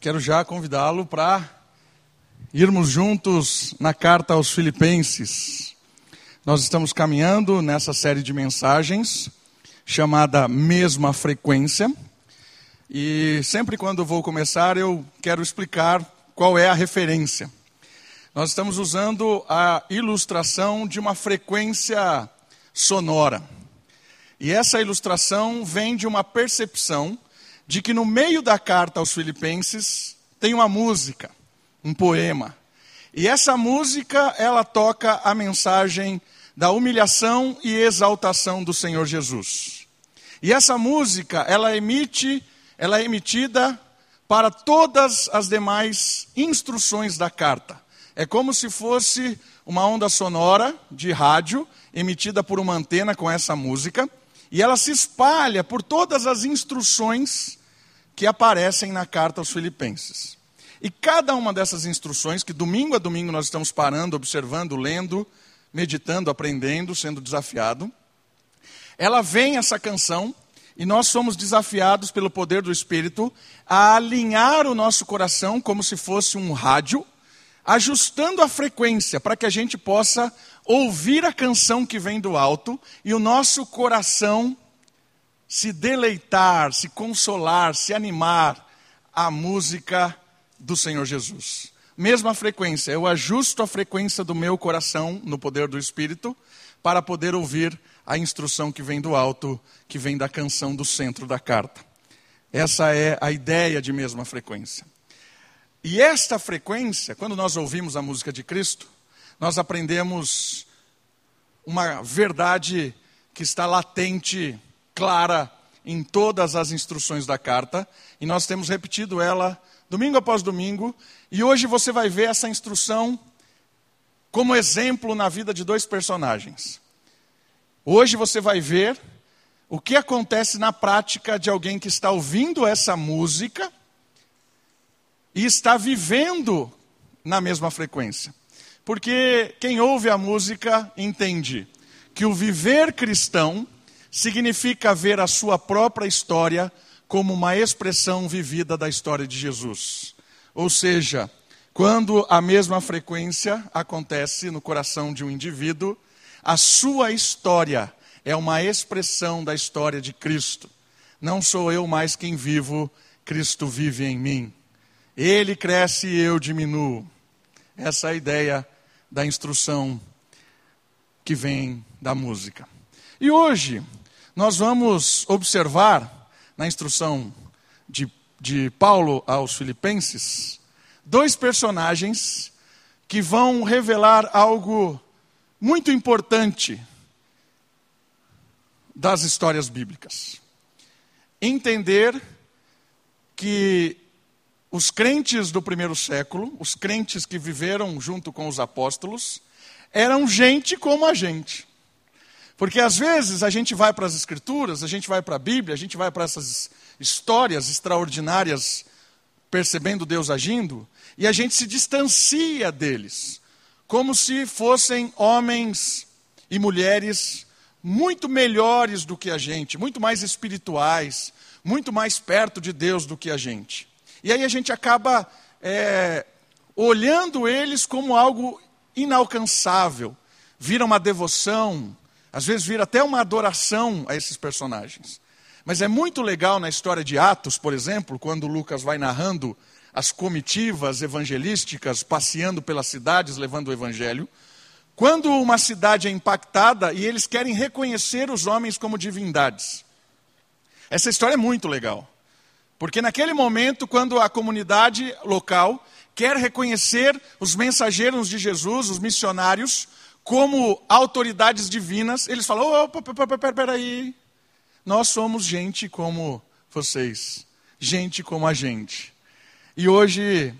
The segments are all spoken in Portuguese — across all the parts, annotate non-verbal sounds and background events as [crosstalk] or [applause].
quero já convidá-lo para irmos juntos na carta aos Filipenses. Nós estamos caminhando nessa série de mensagens chamada Mesma Frequência. E sempre quando vou começar, eu quero explicar qual é a referência. Nós estamos usando a ilustração de uma frequência sonora. E essa ilustração vem de uma percepção de que no meio da carta aos Filipenses tem uma música, um poema. E essa música, ela toca a mensagem da humilhação e exaltação do Senhor Jesus. E essa música, ela emite, ela é emitida para todas as demais instruções da carta. É como se fosse uma onda sonora de rádio emitida por uma antena com essa música e ela se espalha por todas as instruções que aparecem na carta aos Filipenses. E cada uma dessas instruções, que domingo a domingo nós estamos parando, observando, lendo, meditando, aprendendo, sendo desafiado, ela vem essa canção e nós somos desafiados pelo poder do Espírito a alinhar o nosso coração como se fosse um rádio, ajustando a frequência para que a gente possa ouvir a canção que vem do alto e o nosso coração se deleitar, se consolar, se animar à música do Senhor Jesus. Mesma frequência, eu ajusto a frequência do meu coração no poder do Espírito para poder ouvir a instrução que vem do alto, que vem da canção do centro da carta. Essa é a ideia de mesma frequência. E esta frequência, quando nós ouvimos a música de Cristo, nós aprendemos uma verdade que está latente, clara em todas as instruções da carta, e nós temos repetido ela domingo após domingo, e hoje você vai ver essa instrução como exemplo na vida de dois personagens. Hoje você vai ver o que acontece na prática de alguém que está ouvindo essa música e está vivendo na mesma frequência. Porque quem ouve a música entende que o viver cristão significa ver a sua própria história como uma expressão vivida da história de Jesus. Ou seja, quando a mesma frequência acontece no coração de um indivíduo, a sua história é uma expressão da história de Cristo. Não sou eu mais quem vivo, Cristo vive em mim. Ele cresce e eu diminuo. Essa é a ideia da instrução que vem da música. E hoje nós vamos observar na instrução de, de Paulo aos Filipenses dois personagens que vão revelar algo muito importante das histórias bíblicas. Entender que os crentes do primeiro século, os crentes que viveram junto com os apóstolos, eram gente como a gente. Porque às vezes a gente vai para as Escrituras, a gente vai para a Bíblia, a gente vai para essas histórias extraordinárias, percebendo Deus agindo, e a gente se distancia deles, como se fossem homens e mulheres muito melhores do que a gente, muito mais espirituais, muito mais perto de Deus do que a gente. E aí a gente acaba é, olhando eles como algo inalcançável, vira uma devoção, às vezes vira até uma adoração a esses personagens. Mas é muito legal na história de Atos, por exemplo, quando Lucas vai narrando as comitivas evangelísticas passeando pelas cidades levando o evangelho. Quando uma cidade é impactada e eles querem reconhecer os homens como divindades. Essa história é muito legal. Porque naquele momento, quando a comunidade local quer reconhecer os mensageiros de Jesus, os missionários, como autoridades divinas, eles falam: opa, peraí, nós somos gente como vocês, gente como a gente. E hoje,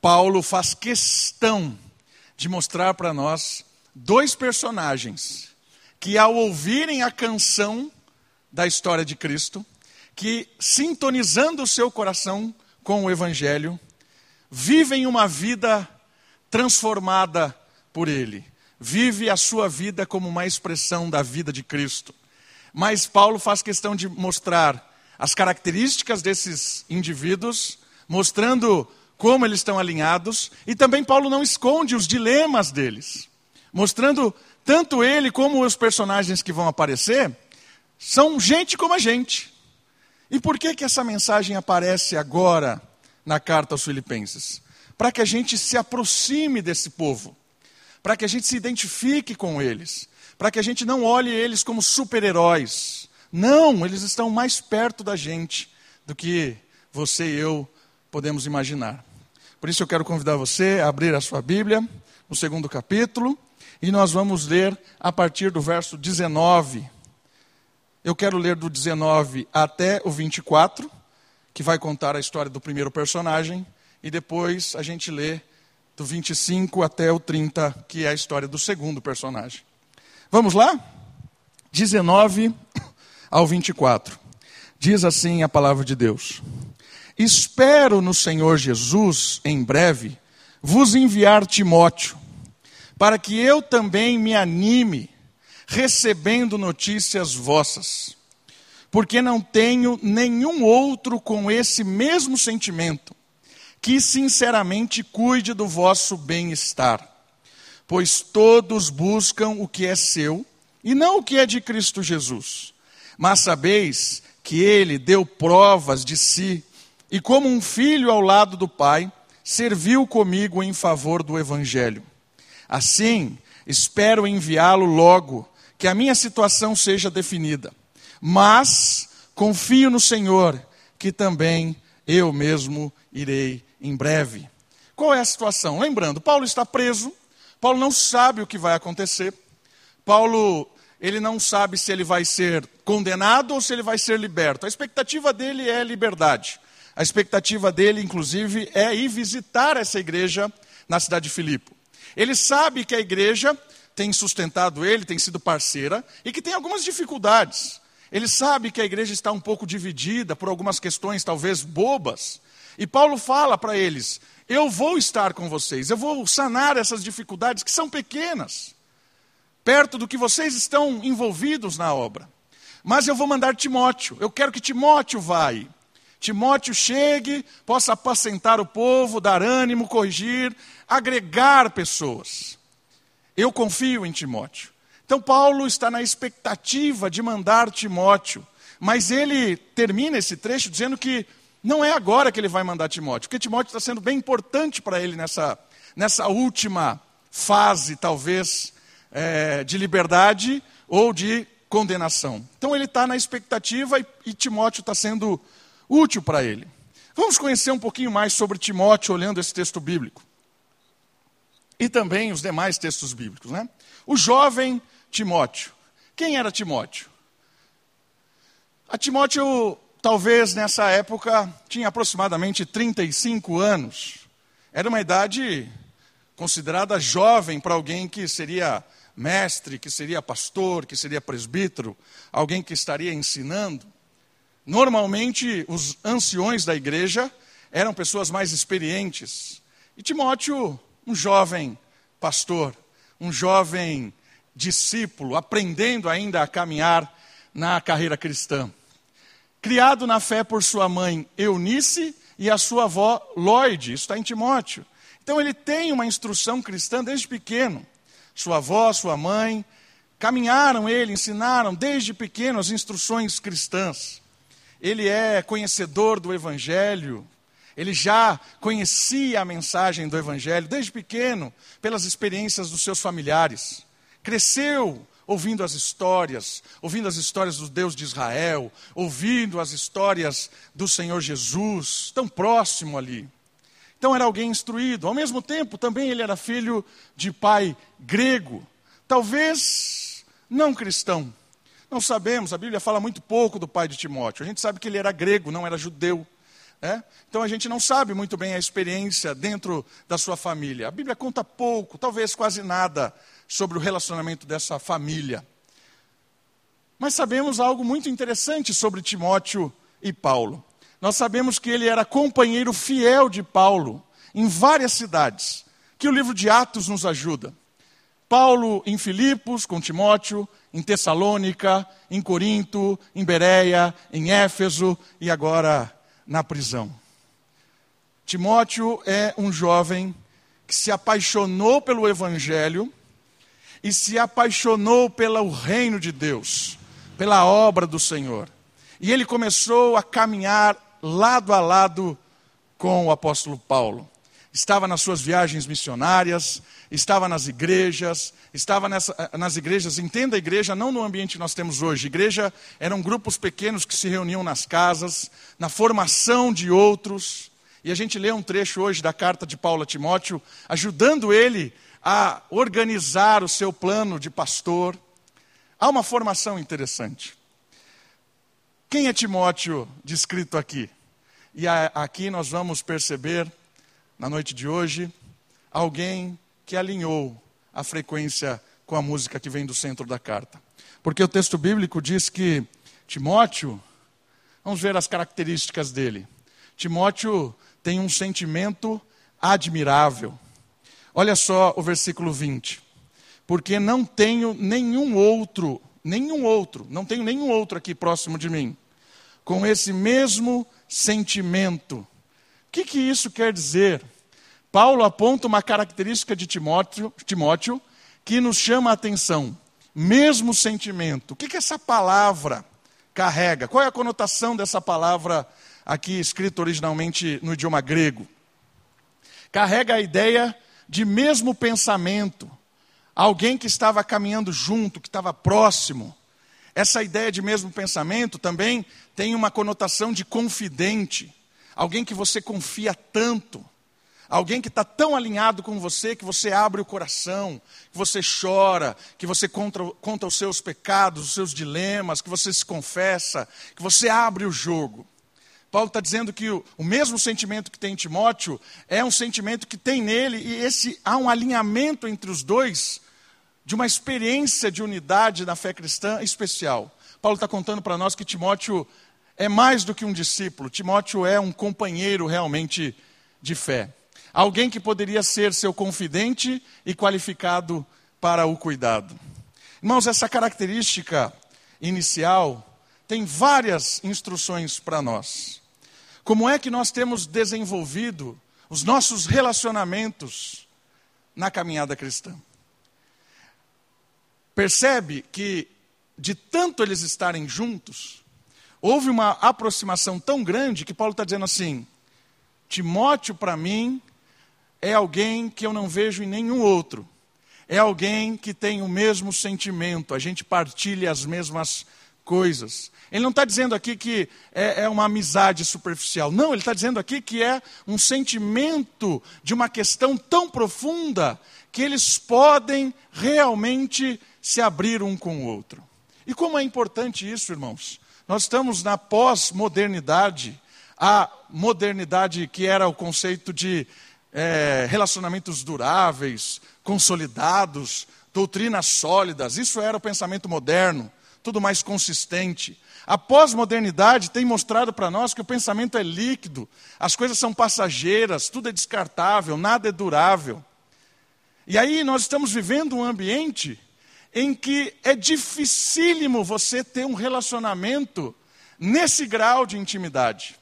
Paulo faz questão de mostrar para nós dois personagens que, ao ouvirem a canção da história de Cristo, que, sintonizando o seu coração com o Evangelho, vivem uma vida transformada por Ele. Vive a sua vida como uma expressão da vida de Cristo. Mas Paulo faz questão de mostrar as características desses indivíduos, mostrando como eles estão alinhados, e também Paulo não esconde os dilemas deles, mostrando tanto ele como os personagens que vão aparecer são gente como a gente. E por que que essa mensagem aparece agora na carta aos Filipenses? Para que a gente se aproxime desse povo, para que a gente se identifique com eles, para que a gente não olhe eles como super-heróis. Não, eles estão mais perto da gente do que você e eu podemos imaginar. Por isso eu quero convidar você a abrir a sua Bíblia, no segundo capítulo, e nós vamos ler a partir do verso 19. Eu quero ler do 19 até o 24, que vai contar a história do primeiro personagem, e depois a gente lê do 25 até o 30, que é a história do segundo personagem. Vamos lá? 19 ao 24. Diz assim a palavra de Deus: Espero no Senhor Jesus, em breve, vos enviar Timóteo, para que eu também me anime, recebendo notícias vossas, porque não tenho nenhum outro com esse mesmo sentimento, que sinceramente cuide do vosso bem-estar, pois todos buscam o que é seu e não o que é de Cristo Jesus. Mas sabeis que ele deu provas de si e, como um filho ao lado do Pai, serviu comigo em favor do Evangelho. Assim, espero enviá-lo logo, que a minha situação seja definida. Mas confio no Senhor, que também eu mesmo irei em breve. Qual é a situação? Lembrando, Paulo está preso, Paulo não sabe o que vai acontecer, Paulo ele não sabe se ele vai ser condenado ou se ele vai ser liberto. A expectativa dele é liberdade. A expectativa dele, inclusive, é ir visitar essa igreja na cidade de Filipe. Ele sabe que a igreja tem sustentado ele, tem sido parceira e que tem algumas dificuldades. Ele sabe que a igreja está um pouco dividida por algumas questões, talvez bobas. E Paulo fala para eles: Eu vou estar com vocês, eu vou sanar essas dificuldades que são pequenas, perto do que vocês estão envolvidos na obra. Mas eu vou mandar Timóteo, eu quero que Timóteo vá. Timóteo chegue, possa apacentar o povo, dar ânimo, corrigir, agregar pessoas. Eu confio em Timóteo. Então, Paulo está na expectativa de mandar Timóteo, mas ele termina esse trecho dizendo que não é agora que ele vai mandar Timóteo, porque Timóteo está sendo bem importante para ele nessa, nessa última fase, talvez, é, de liberdade ou de condenação. Então, ele está na expectativa e, e Timóteo está sendo útil para ele. Vamos conhecer um pouquinho mais sobre Timóteo olhando esse texto bíblico. E também os demais textos bíblicos. Né? O jovem Timóteo. Quem era Timóteo? A Timóteo, talvez nessa época, tinha aproximadamente 35 anos. Era uma idade considerada jovem para alguém que seria mestre, que seria pastor, que seria presbítero, alguém que estaria ensinando. Normalmente, os anciões da igreja eram pessoas mais experientes. E Timóteo, um jovem pastor, um jovem discípulo, aprendendo ainda a caminhar na carreira cristã. Criado na fé por sua mãe Eunice e a sua avó Lloyd, isso está em Timóteo. Então ele tem uma instrução cristã desde pequeno. Sua avó, sua mãe, caminharam ele, ensinaram desde pequeno as instruções cristãs ele é conhecedor do Evangelho, ele já conhecia a mensagem do Evangelho desde pequeno, pelas experiências dos seus familiares. Cresceu ouvindo as histórias, ouvindo as histórias do Deus de Israel, ouvindo as histórias do Senhor Jesus, tão próximo ali. Então era alguém instruído. Ao mesmo tempo, também ele era filho de pai grego, talvez não cristão, não sabemos, a Bíblia fala muito pouco do pai de Timóteo. A gente sabe que ele era grego, não era judeu. Né? Então a gente não sabe muito bem a experiência dentro da sua família. A Bíblia conta pouco, talvez quase nada, sobre o relacionamento dessa família. Mas sabemos algo muito interessante sobre Timóteo e Paulo. Nós sabemos que ele era companheiro fiel de Paulo em várias cidades, que o livro de Atos nos ajuda. Paulo em Filipos com Timóteo, em Tessalônica, em Corinto, em Bereia, em Éfeso e agora na prisão. Timóteo é um jovem que se apaixonou pelo Evangelho e se apaixonou pelo reino de Deus, pela obra do Senhor. E ele começou a caminhar lado a lado com o apóstolo Paulo. Estava nas suas viagens missionárias, estava nas igrejas, estava nessa, eh, nas igrejas, entenda a igreja não no ambiente que nós temos hoje. Igreja eram grupos pequenos que se reuniam nas casas, na formação de outros. E a gente lê um trecho hoje da carta de Paulo a Timóteo, ajudando ele a organizar o seu plano de pastor. Há uma formação interessante. Quem é Timóteo descrito aqui? E aqui nós vamos perceber, na noite de hoje, alguém que alinhou a frequência com a música que vem do centro da carta. Porque o texto bíblico diz que Timóteo, vamos ver as características dele. Timóteo tem um sentimento admirável. Olha só o versículo 20. Porque não tenho nenhum outro, nenhum outro, não tenho nenhum outro aqui próximo de mim, com esse mesmo sentimento. O que, que isso quer dizer? Paulo aponta uma característica de Timóteo, Timóteo que nos chama a atenção. Mesmo sentimento. O que, que essa palavra carrega? Qual é a conotação dessa palavra aqui escrita originalmente no idioma grego? Carrega a ideia de mesmo pensamento. Alguém que estava caminhando junto, que estava próximo. Essa ideia de mesmo pensamento também tem uma conotação de confidente, alguém que você confia tanto, alguém que está tão alinhado com você que você abre o coração, que você chora, que você conta, conta os seus pecados, os seus dilemas, que você se confessa, que você abre o jogo. Paulo está dizendo que o, o, mesmo sentimento que tem em Timóteo é um sentimento que tem nele, e esse há um alinhamento entre os dois de uma experiência de unidade na fé cristã especial. Paulo está contando para nós que Timóteo é mais do que um discípulo, Timóteo é um companheiro realmente de fé. Alguém que poderia ser seu confidente e qualificado para o cuidado. Irmãos, essa característica inicial tem várias instruções para nós. Como é que nós temos desenvolvido os nossos relacionamentos na caminhada cristã? percebe que, de tanto eles estarem juntos, houve uma aproximação tão grande que Paulo está dizendo assim: Timóteo, para mim, é alguém que eu não vejo em nenhum outro. É alguém que tem o mesmo sentimento, a gente partilha as mesmas coisas. Ele não está dizendo aqui que é, é, uma amizade superficial. Não, ele está dizendo aqui que é um sentimento de uma questão tão profunda que eles podem realmente se abrir um com o outro. E como é importante isso, irmãos? Nós estamos na pós-modernidade, a modernidade que era o conceito de é, relacionamentos duráveis, consolidados, doutrinas sólidas, isso era o pensamento moderno, tudo mais consistente. A pós-modernidade tem mostrado para nós que o pensamento é líquido, as coisas são passageiras, tudo é descartável, nada é durável. E aí nós estamos vivendo um ambiente em que é dificílimo você ter um relacionamento nesse grau de intimidade.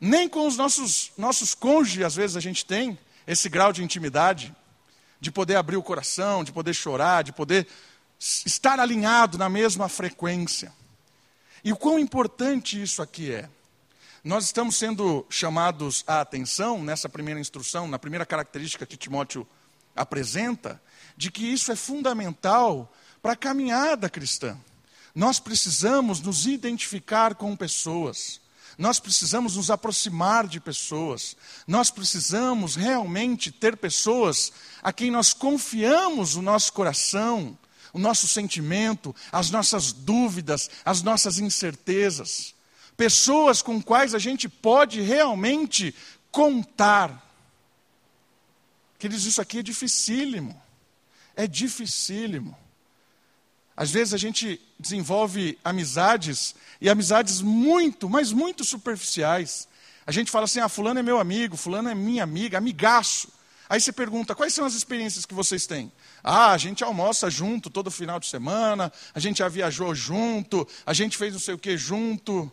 Nem com os nossos, nossos cônjuges, às vezes, a gente tem esse grau de intimidade, de poder abrir o coração, de poder chorar, de poder estar alinhado na mesma frequência. E o quão importante isso aqui é. Nós estamos sendo chamados à atenção nessa primeira instrução, na primeira característica que Timóteo apresenta, de que isso é fundamental para a caminhada cristã. Nós precisamos nos identificar com pessoas. Nós precisamos nos aproximar de pessoas. Nós precisamos realmente ter pessoas a quem nós confiamos o nosso coração, o nosso sentimento, as nossas dúvidas, as nossas incertezas. Pessoas com quais a gente pode realmente contar. Queridos, isso aqui é dificílimo. É dificílimo. Às vezes a gente desenvolve amizades, e amizades muito, mas muito superficiais. A gente fala assim: ah, Fulano é meu amigo, Fulano é minha amiga, amigaço. Aí você pergunta: quais são as experiências que vocês têm? Ah, a gente almoça junto todo final de semana, a gente já viajou junto, a gente fez não sei o que junto.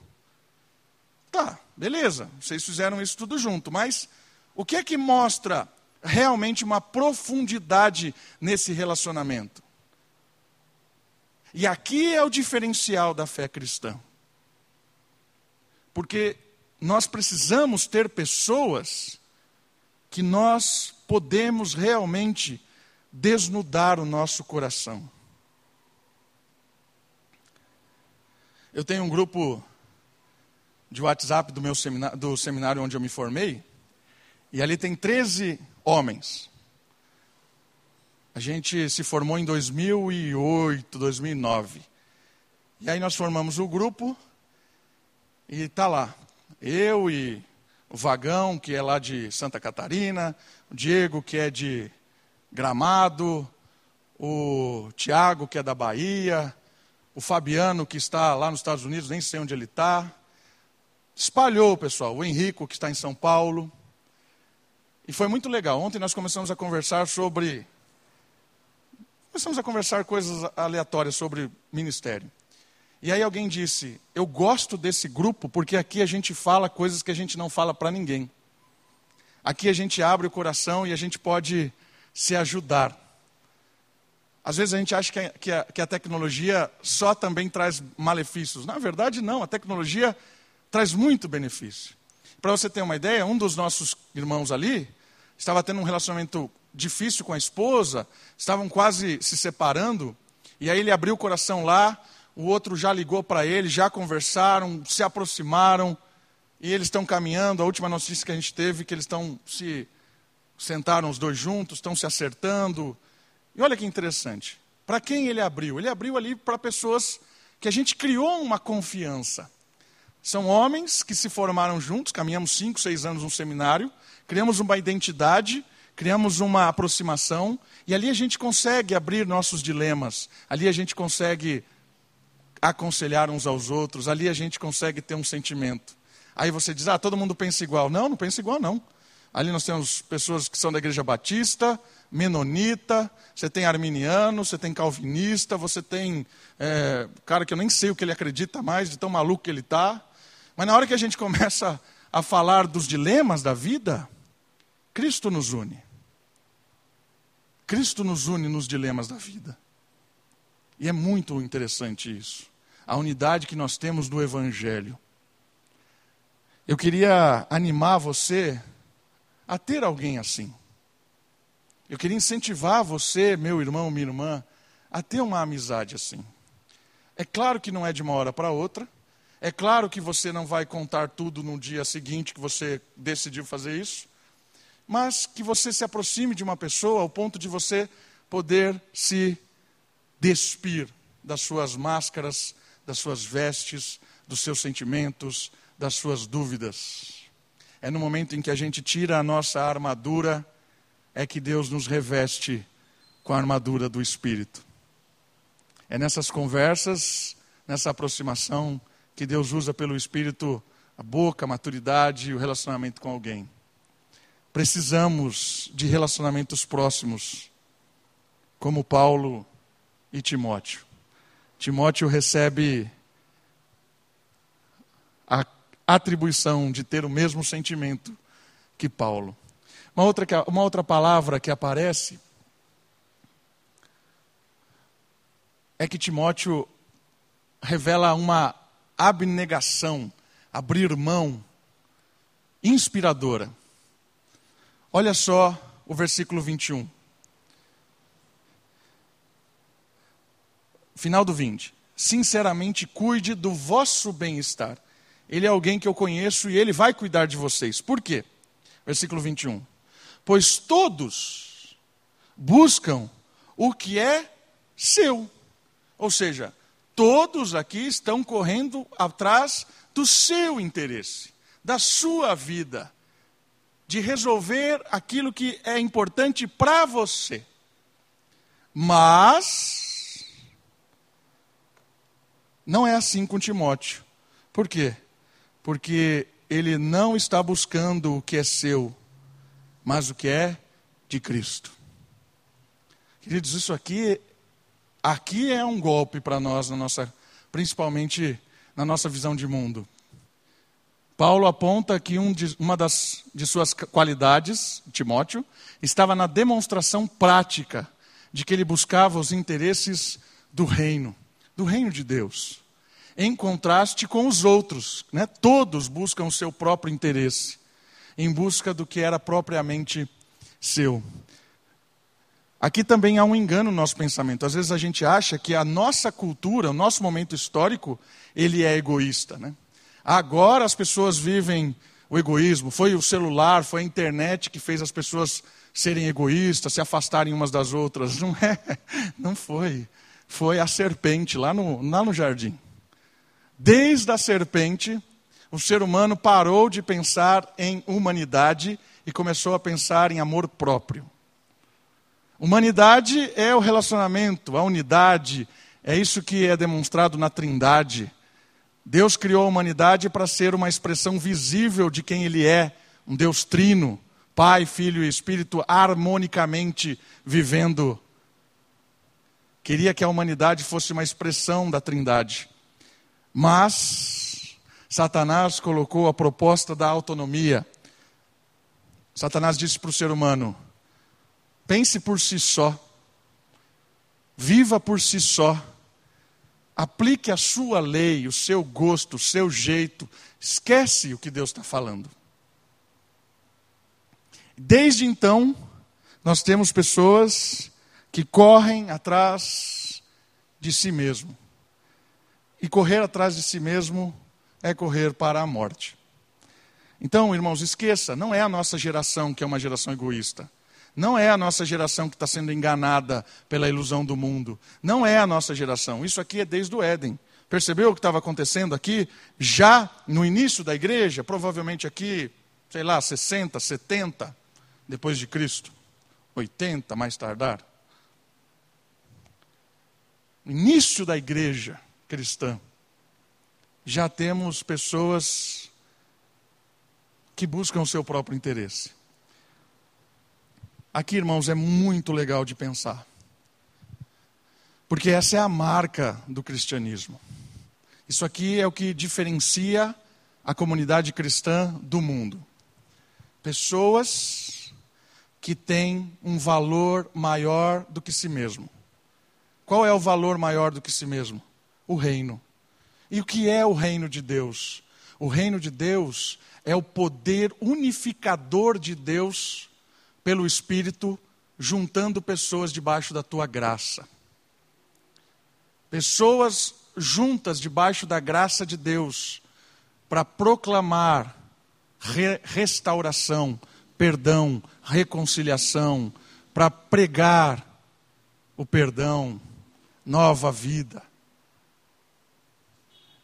Tá, beleza, vocês fizeram isso tudo junto, mas o que é que mostra realmente uma profundidade nesse relacionamento? E aqui é o diferencial da fé cristã. Porque nós precisamos ter pessoas que nós podemos realmente desnudar o nosso coração. Eu tenho um grupo de WhatsApp do meu seminário, do seminário onde eu me formei, e ali tem 13 homens. A gente se formou em 2008, 2009. E aí nós formamos o grupo e tá lá. Eu e o Vagão, que é lá de Santa Catarina, o Diego, que é de Gramado, o Tiago, que é da Bahia, o Fabiano, que está lá nos Estados Unidos, nem sei onde ele está. Espalhou, pessoal, o Henrico, que está em São Paulo. E foi muito legal. Ontem nós começamos a conversar sobre. Começamos a conversar coisas aleatórias sobre ministério. E aí alguém disse: Eu gosto desse grupo porque aqui a gente fala coisas que a gente não fala para ninguém. Aqui a gente abre o coração e a gente pode se ajudar. Às vezes a gente acha que a, que a, que a tecnologia só também traz malefícios. Na verdade, não. A tecnologia traz muito benefício. Para você ter uma ideia, um dos nossos irmãos ali estava tendo um relacionamento difícil com a esposa, estavam quase se separando, e aí ele abriu o coração lá, o outro já ligou para ele, já conversaram, se aproximaram, e eles estão caminhando. A última notícia que a gente teve que eles estão se sentaram os dois juntos, estão se acertando. E olha que interessante. Para quem ele abriu? Ele abriu ali para pessoas que a gente criou uma confiança. São homens que se formaram juntos, caminhamos cinco, seis anos no seminário, criamos uma identidade, criamos uma aproximação, e ali a gente consegue abrir nossos dilemas, ali a gente consegue aconselhar uns aos outros, ali a gente consegue ter um sentimento. Aí você diz, ah, todo mundo pensa igual. Não, não pensa igual, não. Ali nós temos pessoas que são da igreja batista, menonita, você tem arminiano, você tem calvinista, você tem é, cara que eu nem sei o que ele acredita mais, de tão maluco que ele está. Mas na hora que a gente começa a falar dos dilemas da vida, Cristo nos une. Cristo nos une nos dilemas da vida. E é muito interessante isso. A unidade que nós temos no Evangelho. Eu queria animar você a ter alguém assim. Eu queria incentivar você, meu irmão, minha irmã, a ter uma amizade assim. É claro que não é de uma hora para outra. É claro que você não vai contar tudo no dia seguinte que você decidiu fazer isso. Mas que você se aproxime de uma pessoa ao ponto de você poder se despir das suas máscaras, das suas vestes, dos seus sentimentos, das suas dúvidas. É no momento em que a gente tira a nossa armadura, é que Deus nos reveste com a armadura do Espírito. É nessas conversas, nessa aproximação, que Deus usa pelo Espírito a boca, a maturidade e o relacionamento com alguém. Precisamos de relacionamentos próximos, como Paulo e Timóteo. Timóteo recebe a atribuição de ter o mesmo sentimento que Paulo. Uma outra, uma outra palavra que aparece é que Timóteo revela uma abnegação, abrir mão inspiradora. Olha só o versículo 21. Final do 20. Sinceramente, cuide do vosso bem-estar ele é alguém que eu conheço e ele vai cuidar de vocês. Por quê? Versículo 21. Pois todos buscam o que é seu. Ou seja, todos aqui estão correndo atrás do seu interesse, da sua vida, de resolver aquilo que é importante para você. Mas não é assim com Timóteo. Por quê? porque ele não está buscando o que é seu, mas o que é de Cristo. Queridos, isso aqui, aqui é um golpe para nós, na nossa, principalmente na nossa visão de mundo. Paulo aponta que um de, uma das, de suas qualidades, Timóteo, estava na demonstração prática de que ele buscava os interesses do reino, do reino de Deus, em contraste com os outros. Né? Todos buscam o seu próprio interesse, em busca do que era propriamente seu. Aqui também há um engano no nosso pensamento. Às vezes a gente acha que a nossa cultura, o nosso momento histórico, ele é egoísta. Né? Agora as pessoas vivem o egoísmo. Foi o celular, foi a internet que fez as pessoas serem egoístas, se afastarem umas das outras. Não é, [laughs] não foi. Foi a serpente lá no, lá no jardim. Desde a serpente, o ser humano parou de pensar em humanidade e começou a pensar em amor próprio. Humanidade é o relacionamento, a unidade, é isso que é demonstrado na Trindade. Deus criou a humanidade para ser uma expressão visível de quem Ele é, um Deus trino, Pai, Filho e Espírito harmonicamente vivendo. Queria que a humanidade fosse uma expressão da Trindade. Mas Satanás colocou a proposta da autonomia. Satanás disse para o ser humano: pense por si só, viva por si só, aplique a sua lei, o seu gosto, o seu jeito, esquece o que Deus está falando. Desde então, nós temos pessoas que correm atrás de si mesmo. E correr atrás de si mesmo é correr para a morte. Então, irmãos, esqueça, não é a nossa geração que é uma geração egoísta. Não é a nossa geração que está sendo enganada pela ilusão do mundo. Não é a nossa geração. Isso aqui é desde o Éden. Percebeu o que estava acontecendo aqui? Já no início da igreja, provavelmente aqui, sei lá, 60, 70 depois de Cristo. 80 mais tardar. Início da igreja cristã. Já temos pessoas que buscam o seu próprio interesse. Aqui, irmãos, é muito legal de pensar. Porque essa é a marca do cristianismo. Isso aqui é o que diferencia a comunidade cristã do mundo. Pessoas que têm um valor maior do que si mesmo. Qual é o valor maior do que si mesmo? O reino. E o que é o reino de Deus? O reino de Deus é o poder unificador de Deus pelo Espírito, juntando pessoas debaixo da tua graça. Pessoas juntas debaixo da graça de Deus para proclamar re restauração, perdão, reconciliação, para pregar o perdão, nova vida.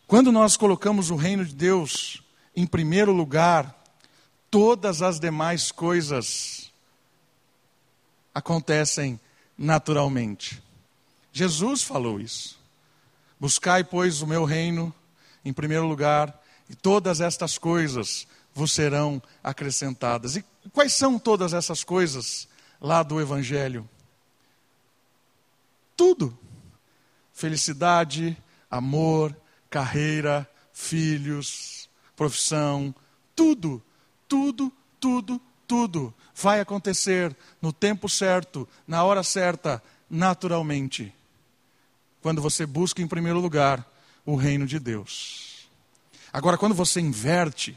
Quando nós colocamos o reino de Deus em primeiro lugar, todas as demais coisas acontecem naturalmente. Jesus falou isso. Buscai, pois, o meu reino em primeiro lugar, e todas estas coisas vos serão acrescentadas. E quais são todas essas coisas lá do Evangelho? Tudo: felicidade, amor, carreira, filhos, profissão, tudo, tudo, tudo, tudo vai acontecer no tempo certo, na hora certa, naturalmente. Quando você busca em primeiro lugar o reino de Deus. Agora, quando você inverte,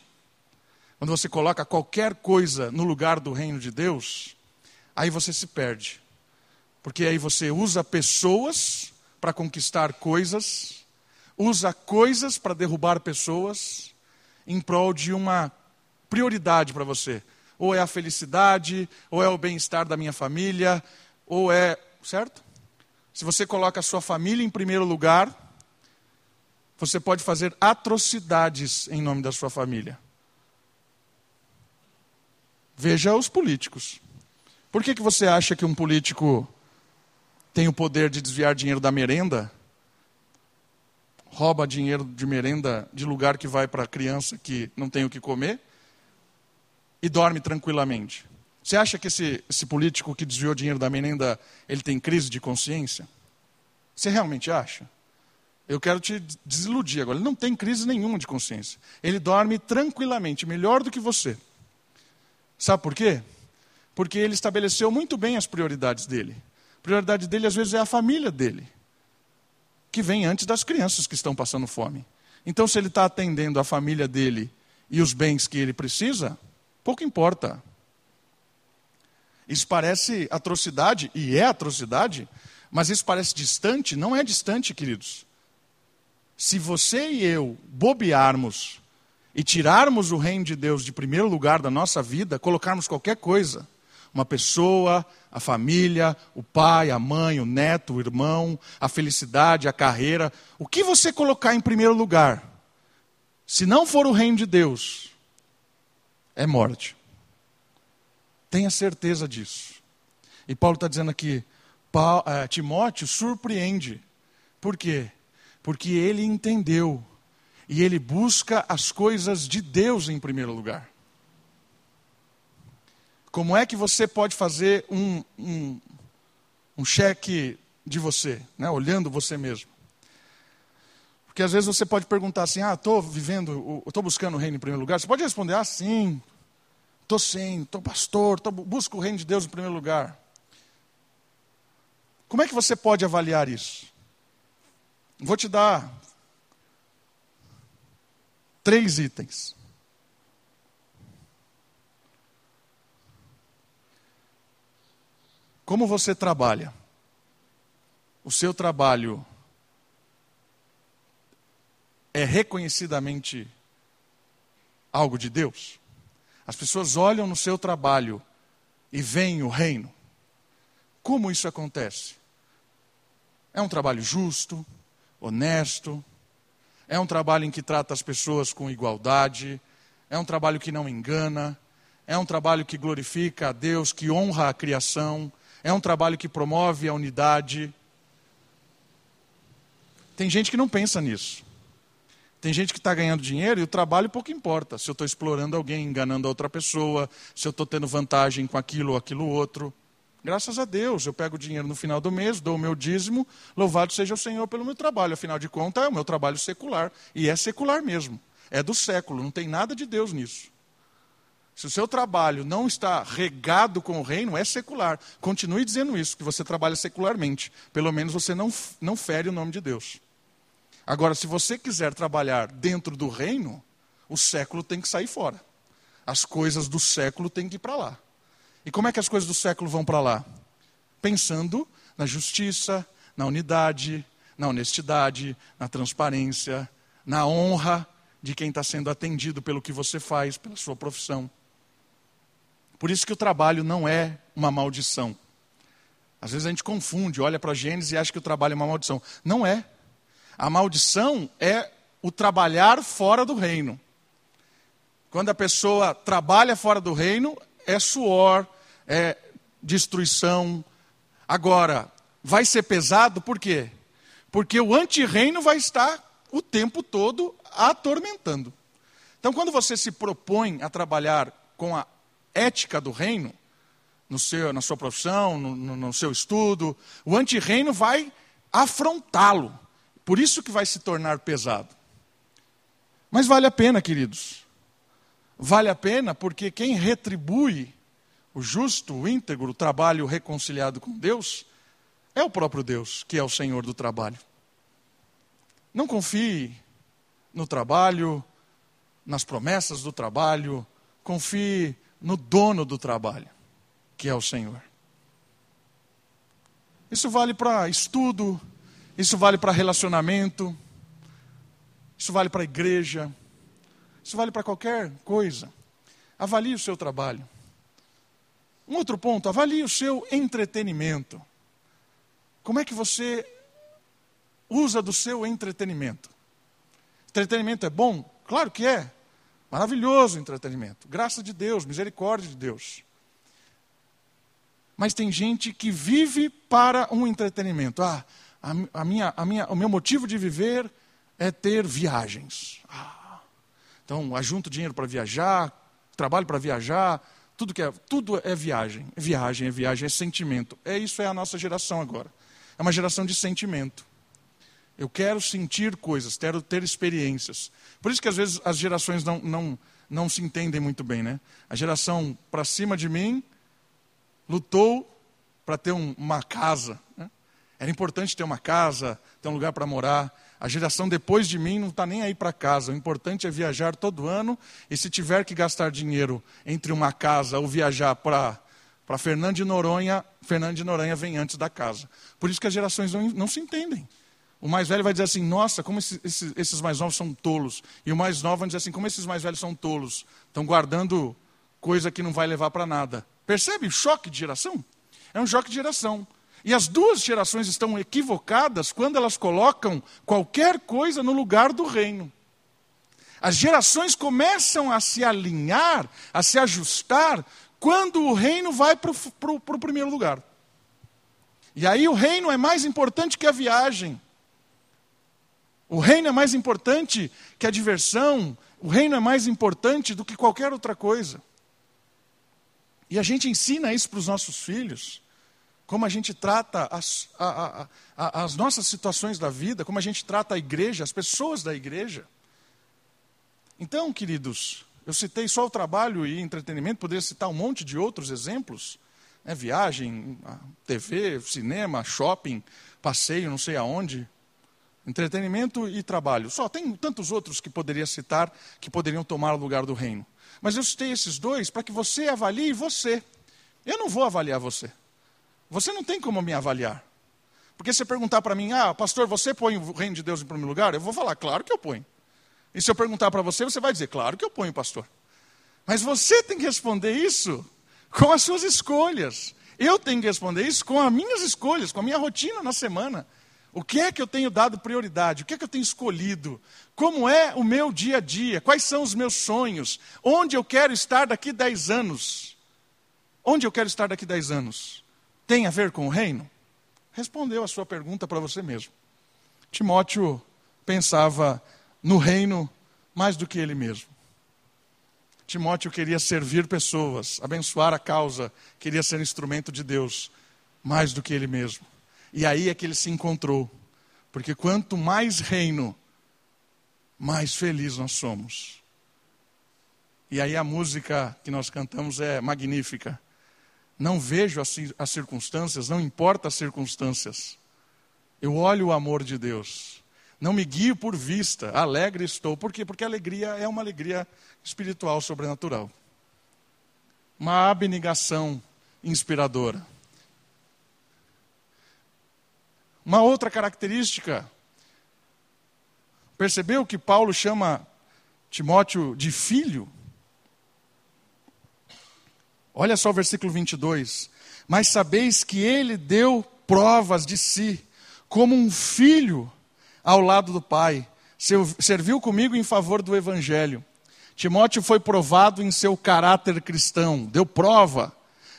quando você coloca qualquer coisa no lugar do reino de Deus, aí você se perde. Porque aí você usa pessoas para conquistar coisas, usa coisas para derrubar pessoas, em prol de uma prioridade para você ou é a felicidade, ou é o bem-estar da minha família, ou é. Certo? Se você coloca a sua família em primeiro lugar, você pode fazer atrocidades em nome da sua família. Veja os políticos. Por que, que você acha que um político tem o poder de desviar dinheiro da merenda? Rouba dinheiro de merenda de lugar que vai para criança que não tem o que comer? E dorme tranquilamente. Você acha que esse, esse político que desviou dinheiro da menina, ele tem crise de consciência? Você realmente acha? Eu quero te desiludir agora. Ele não tem crise nenhuma de consciência. Ele dorme tranquilamente, melhor do que você. Sabe por quê? Porque ele estabeleceu muito bem as prioridades dele. A prioridade dele, às vezes, é a família dele, que vem antes das crianças que estão passando fome. Então, se ele está atendendo a família dele e os bens que ele precisa, pouco importa. Isso parece atrocidade, e é atrocidade, mas isso parece distante? Não é distante, queridos. Se você e eu bobearmos e tirarmos o reino de Deus de primeiro lugar da nossa vida, colocarmos qualquer coisa, uma pessoa, a família, o pai, a mãe, o neto, o irmão, a felicidade, a carreira, o que você colocar em primeiro lugar, se não for o reino de Deus, é morte. Tenha certeza disso. E Paulo está dizendo aqui: uh, Timóteo surpreende. Por quê? Porque ele entendeu e ele busca as coisas de Deus em primeiro lugar. Como é que você pode fazer um, um, um cheque de você, né, olhando você mesmo? Porque às vezes você pode perguntar assim: ah, estou vivendo, estou buscando o reino em primeiro lugar. Você pode responder: ah, sim, estou sim, estou pastor, tô, busco o reino de Deus em primeiro lugar. Como é que você pode avaliar isso? Vou te dar três itens. Como você trabalha? O seu trabalho é reconhecidamente algo de Deus? As pessoas olham no seu trabalho e veem o reino. Como isso acontece? É um trabalho justo, honesto, é um trabalho em que trata as pessoas com igualdade, é um trabalho que não engana, é um trabalho que glorifica a Deus, que honra a criação, é um trabalho que promove a unidade. Tem gente que não pensa nisso. Tem gente que está ganhando dinheiro e o trabalho pouco importa. Se eu estou explorando alguém, enganando outra pessoa, se eu estou tendo vantagem com aquilo ou aquilo outro. Graças a Deus, eu pego o dinheiro no final do mês, dou o meu dízimo, louvado seja o Senhor pelo meu trabalho. Afinal de contas, é o meu trabalho secular. E é secular mesmo. É do século, não tem nada de Deus nisso. Se o seu trabalho não está regado com o reino, é secular. Continue dizendo isso, que você trabalha secularmente. Pelo menos você não, não fere o nome de Deus. Agora, se você quiser trabalhar dentro do reino, o século tem que sair fora. As coisas do século têm que ir para lá. E como é que as coisas do século vão para lá? Pensando na justiça, na unidade, na honestidade, na transparência, na honra de quem está sendo atendido pelo que você faz, pela sua profissão. Por isso que o trabalho não é uma maldição. Às vezes a gente confunde, olha para Gênesis e acha que o trabalho é uma maldição. Não é. A maldição é o trabalhar fora do reino. Quando a pessoa trabalha fora do reino, é suor, é destruição. Agora, vai ser pesado por quê? Porque o antirreino vai estar o tempo todo atormentando. Então, quando você se propõe a trabalhar com a ética do reino, no seu, na sua profissão, no, no, no seu estudo, o antirreino vai afrontá-lo. Por isso que vai se tornar pesado. Mas vale a pena, queridos. Vale a pena porque quem retribui o justo, o íntegro, o trabalho reconciliado com Deus, é o próprio Deus, que é o Senhor do trabalho. Não confie no trabalho, nas promessas do trabalho, confie no dono do trabalho, que é o Senhor. Isso vale para estudo, isso vale para relacionamento, isso vale para a igreja, isso vale para qualquer coisa. Avalie o seu trabalho. Um outro ponto, avalie o seu entretenimento. Como é que você usa do seu entretenimento? Entretenimento é bom? Claro que é. Maravilhoso entretenimento. Graça de Deus, misericórdia de Deus. Mas tem gente que vive para um entretenimento. Ah, a minha, a minha, o meu motivo de viver é ter viagens. Ah, então, ajunto dinheiro para viajar, trabalho para viajar, tudo, que é, tudo é viagem. É viagem, é viagem, é sentimento. É isso é a nossa geração agora. É uma geração de sentimento. Eu quero sentir coisas, quero ter experiências. Por isso que às vezes as gerações não, não, não se entendem muito bem, né? A geração para cima de mim lutou para ter um, uma casa. Né? Era importante ter uma casa, ter um lugar para morar. A geração depois de mim não está nem aí para casa. O importante é viajar todo ano e se tiver que gastar dinheiro entre uma casa ou viajar para para Fernando de Noronha, Fernando de Noronha vem antes da casa. Por isso que as gerações não, não se entendem. O mais velho vai dizer assim: Nossa, como esses, esses, esses, mais novos são tolos. E o mais novo vai dizer assim: Como esses mais velhos são tolos. Estão guardando coisa que não vai levar para nada. Percebe o choque de geração? É um choque de geração. E as duas gerações estão equivocadas quando elas colocam qualquer coisa no lugar do reino. As gerações começam a se alinhar, a se ajustar, quando o reino vai para o primeiro lugar. E aí o reino é mais importante que a viagem. O reino é mais importante que a diversão. O reino é mais importante do que qualquer outra coisa. E a gente ensina isso para os nossos filhos como a gente trata as, a, a, as nossas situações da vida, como a gente trata a igreja, as pessoas da igreja. Então, queridos, eu citei só o trabalho e entretenimento, poderia citar um monte de outros exemplos. Né? Viagem, TV, cinema, shopping, passeio, não sei aonde. Entretenimento e trabalho. Só tem tantos outros que poderia citar que poderiam tomar o lugar do reino. Mas eu citei esses dois para que você avalie você. Eu não vou avaliar você. Você não tem como me avaliar. Porque se perguntar para mim, ah, pastor, você põe o reino de Deus em primeiro lugar? Eu vou falar, claro que eu ponho. E se eu perguntar para você, você vai dizer, claro que eu ponho, pastor. Mas você tem que responder isso com as suas escolhas. Eu tenho que responder isso com as minhas escolhas, com a minha rotina na semana. O que é que eu tenho dado prioridade? O que é que eu tenho escolhido? Como é o meu dia a dia? Quais são os meus sonhos? Onde eu quero estar daqui 10 anos? Onde eu quero estar daqui 10 anos? Tem a ver com o reino? Respondeu a sua pergunta para você mesmo. Timóteo pensava no reino mais do que ele mesmo. Timóteo queria servir pessoas, abençoar a causa, queria ser instrumento de Deus, mais do que ele mesmo. E aí é que ele se encontrou. Porque quanto mais reino, mais feliz nós somos. E aí a música que nós cantamos é magnífica. Não vejo as circunstâncias, não importa as circunstâncias. Eu olho o amor de Deus. Não me guio por vista, alegre estou. Por quê? Porque a alegria é uma alegria espiritual, sobrenatural. Uma abnegação inspiradora. Uma outra característica. Percebeu que Paulo chama Timóteo de filho? Olha só o versículo 22. Mas sabeis que ele deu provas de si, como um filho ao lado do Pai. Serviu comigo em favor do Evangelho. Timóteo foi provado em seu caráter cristão, deu prova,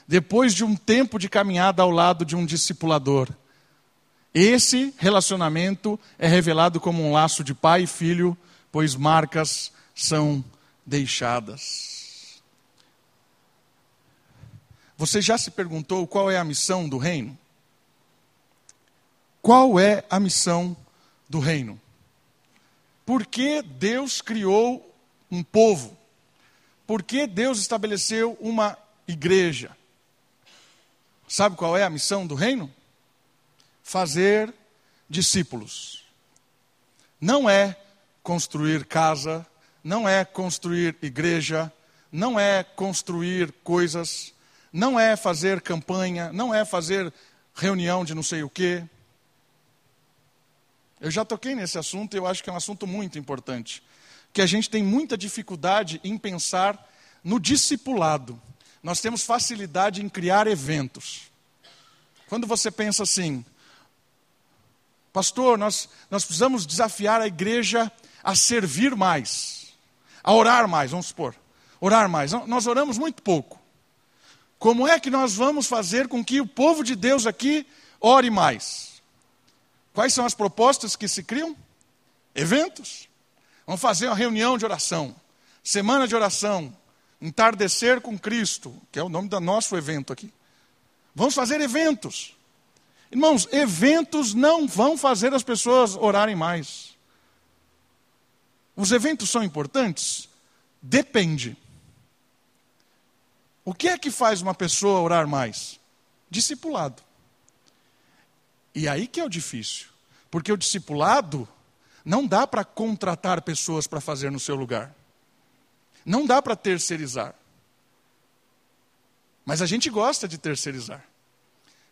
depois de um tempo de caminhada ao lado de um discipulador. Esse relacionamento é revelado como um laço de pai e filho, pois marcas são deixadas. Você já se perguntou qual é a missão do reino? Qual é a missão do reino? Por que Deus criou um povo? Por que Deus estabeleceu uma igreja? Sabe qual é a missão do reino? Fazer discípulos. Não é construir casa, não é construir igreja, não é construir coisas, não é fazer campanha, não é fazer reunião de não sei o quê. Eu já toquei nesse assunto e eu acho que é um assunto muito importante. Que a gente tem muita dificuldade em pensar no discipulado. Nós temos facilidade em criar eventos. Quando você pensa assim, pastor, nós, nós precisamos desafiar a igreja a servir mais, a orar mais, vamos supor. Orar mais. Nós oramos muito pouco. Como é que nós vamos fazer com que o povo de Deus aqui ore mais? Quais são as propostas que se criam? Eventos. Vamos fazer uma reunião de oração, semana de oração, entardecer com Cristo, que é o nome do nosso evento aqui. Vamos fazer eventos. Irmãos, eventos não vão fazer as pessoas orarem mais. Os eventos são importantes? Depende. O que é que faz uma pessoa orar mais? Discipulado. E aí que é o difícil. Porque o discipulado não dá para contratar pessoas para fazer no seu lugar. Não dá para terceirizar. Mas a gente gosta de terceirizar.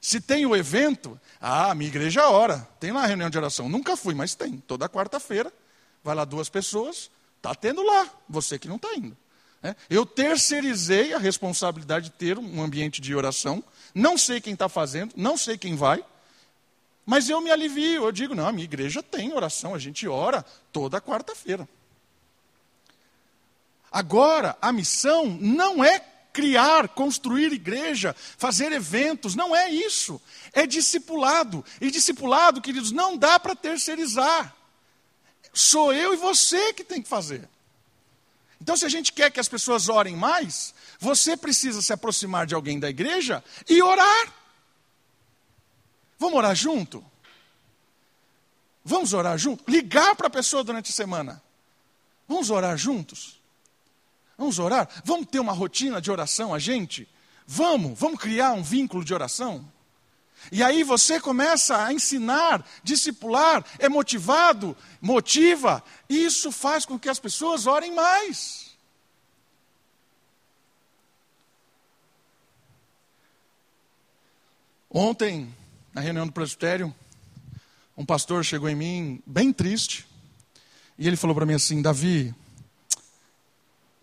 Se tem o evento, ah, minha igreja ora, tem lá a reunião de oração. Nunca fui, mas tem. Toda quarta-feira, vai lá duas pessoas, está tendo lá, você que não está indo. É? Eu terceirizei a responsabilidade de ter um ambiente de oração, não sei quem está fazendo, não sei quem vai, mas eu me alivio, eu digo, não, a minha igreja tem oração, a gente ora toda quarta-feira. Agora, a missão não é criar, construir igreja, fazer eventos, não é isso. É discipulado. E discipulado, queridos, não dá para terceirizar. Sou eu e você que tem que fazer. Então, se a gente quer que as pessoas orem mais, você precisa se aproximar de alguém da igreja e orar. Vamos orar junto? Vamos orar junto? Ligar para a pessoa durante a semana. Vamos orar juntos? Vamos orar? Vamos ter uma rotina de oração, a gente? Vamos, vamos criar um vínculo de oração? E aí você começa a ensinar, discipular, é motivado, motiva, e isso faz com que as pessoas orem mais. Ontem, na reunião do presbitério, um pastor chegou em mim bem triste, e ele falou para mim assim: Davi,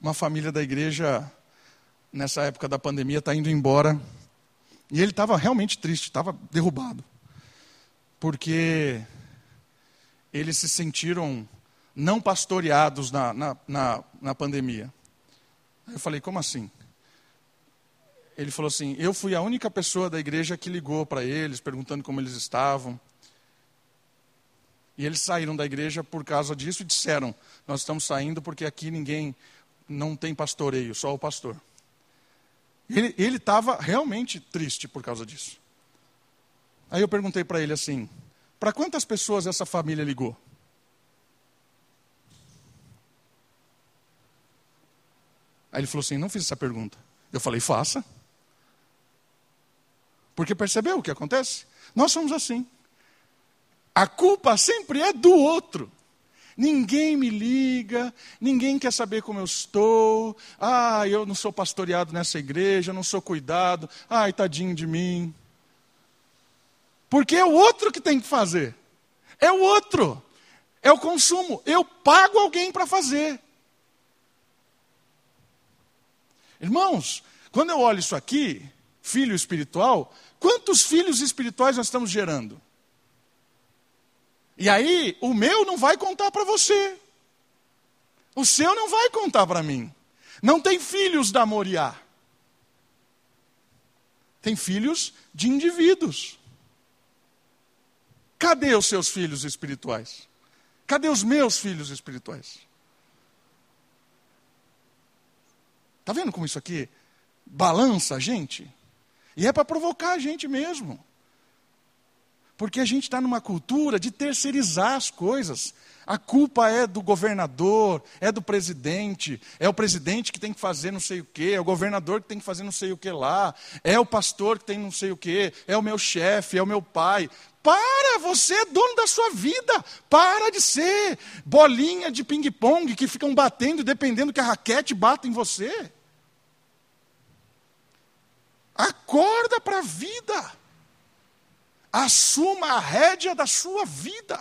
uma família da igreja, nessa época da pandemia, está indo embora e ele estava realmente triste, estava derrubado. Porque eles se sentiram não pastoreados na, na, na, na pandemia. Eu falei, como assim? Ele falou assim: Eu fui a única pessoa da igreja que ligou para eles, perguntando como eles estavam. E eles saíram da igreja por causa disso e disseram: Nós estamos saindo porque aqui ninguém, não tem pastoreio, só o pastor. Ele estava realmente triste por causa disso. Aí eu perguntei para ele assim: para quantas pessoas essa família ligou? Aí ele falou assim: não fiz essa pergunta. Eu falei: faça. Porque percebeu o que acontece? Nós somos assim. A culpa sempre é do outro. Ninguém me liga, ninguém quer saber como eu estou. Ah, eu não sou pastoreado nessa igreja, eu não sou cuidado. Ai, tadinho de mim. Porque é o outro que tem que fazer. É o outro. É o consumo. Eu pago alguém para fazer. Irmãos, quando eu olho isso aqui, filho espiritual, quantos filhos espirituais nós estamos gerando? E aí, o meu não vai contar para você. O seu não vai contar para mim. Não tem filhos da Moriá. Tem filhos de indivíduos. Cadê os seus filhos espirituais? Cadê os meus filhos espirituais? Está vendo como isso aqui balança a gente? E é para provocar a gente mesmo. Porque a gente está numa cultura de terceirizar as coisas. A culpa é do governador, é do presidente, é o presidente que tem que fazer não sei o quê, é o governador que tem que fazer não sei o que lá, é o pastor que tem não sei o quê, é o meu chefe, é o meu pai. Para, você é dono da sua vida. Para de ser bolinha de ping-pong que ficam batendo dependendo que a raquete bata em você. Acorda para a vida. Assuma a rédea da sua vida.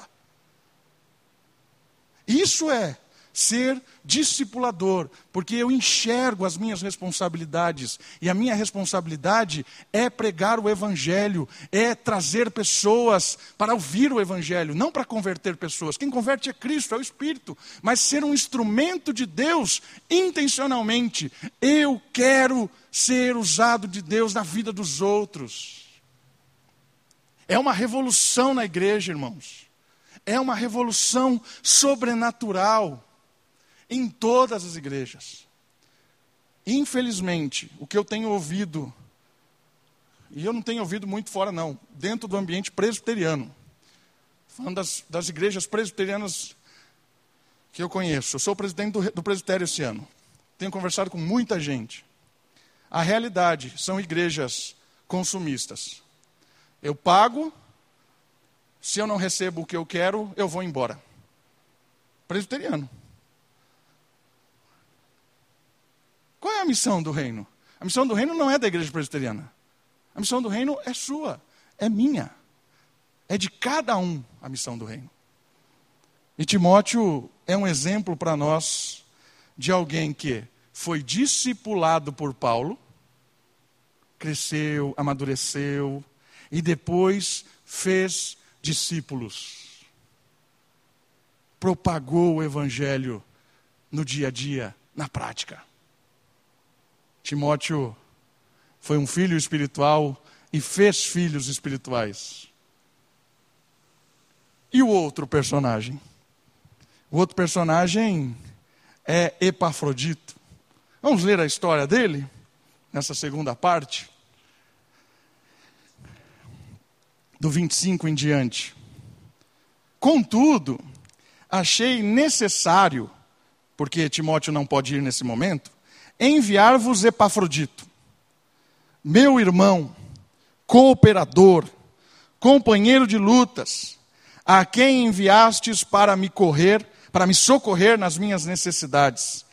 Isso é ser discipulador, porque eu enxergo as minhas responsabilidades, e a minha responsabilidade é pregar o Evangelho, é trazer pessoas para ouvir o Evangelho, não para converter pessoas. Quem converte é Cristo, é o Espírito, mas ser um instrumento de Deus intencionalmente. Eu quero ser usado de Deus na vida dos outros. É uma revolução na igreja, irmãos. É uma revolução sobrenatural em todas as igrejas. Infelizmente, o que eu tenho ouvido e eu não tenho ouvido muito fora, não, dentro do ambiente presbiteriano, falando das, das igrejas presbiterianas que eu conheço. Eu sou presidente do, do presbitério esse ano. Tenho conversado com muita gente. A realidade são igrejas consumistas. Eu pago, se eu não recebo o que eu quero, eu vou embora. Presbiteriano. Qual é a missão do reino? A missão do reino não é da igreja presbiteriana. A missão do reino é sua, é minha. É de cada um a missão do reino. E Timóteo é um exemplo para nós de alguém que foi discipulado por Paulo, cresceu, amadureceu e depois fez discípulos. Propagou o evangelho no dia a dia, na prática. Timóteo foi um filho espiritual e fez filhos espirituais. E o outro personagem? O outro personagem é Epafrodito. Vamos ler a história dele, nessa segunda parte, do 25 em diante. Contudo, achei necessário, porque Timóteo não pode ir nesse momento, enviar-vos Epafrodito, meu irmão, cooperador, companheiro de lutas, a quem enviastes para me correr para me socorrer nas minhas necessidades,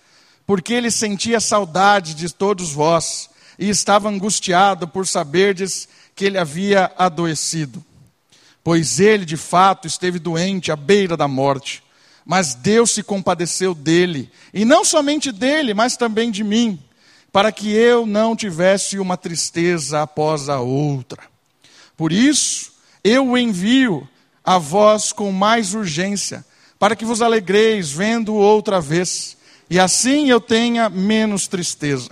porque ele sentia saudade de todos vós e estava angustiado por saberdes que ele havia adoecido. Pois ele, de fato, esteve doente à beira da morte, mas Deus se compadeceu dele, e não somente dele, mas também de mim, para que eu não tivesse uma tristeza após a outra. Por isso, eu o envio a vós com mais urgência, para que vos alegreis vendo-o outra vez, e assim eu tenha menos tristeza.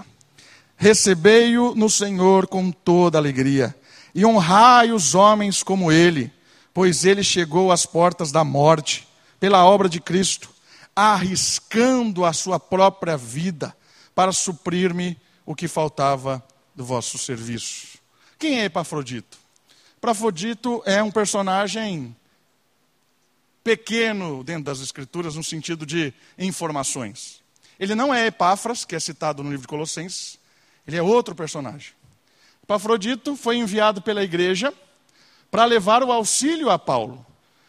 Recebei-o no Senhor com toda alegria, e honrai os homens como ele, pois ele chegou às portas da morte, pela obra de Cristo, arriscando a sua própria vida, para suprir-me o que faltava do vosso serviço. Quem é Epafrodito? Epafrodito é um personagem pequeno dentro das Escrituras, no sentido de informações. Ele não é Epáfras, que é citado no livro de Colossenses, ele é outro personagem. Epafrodito foi enviado pela igreja para levar o auxílio a Paulo.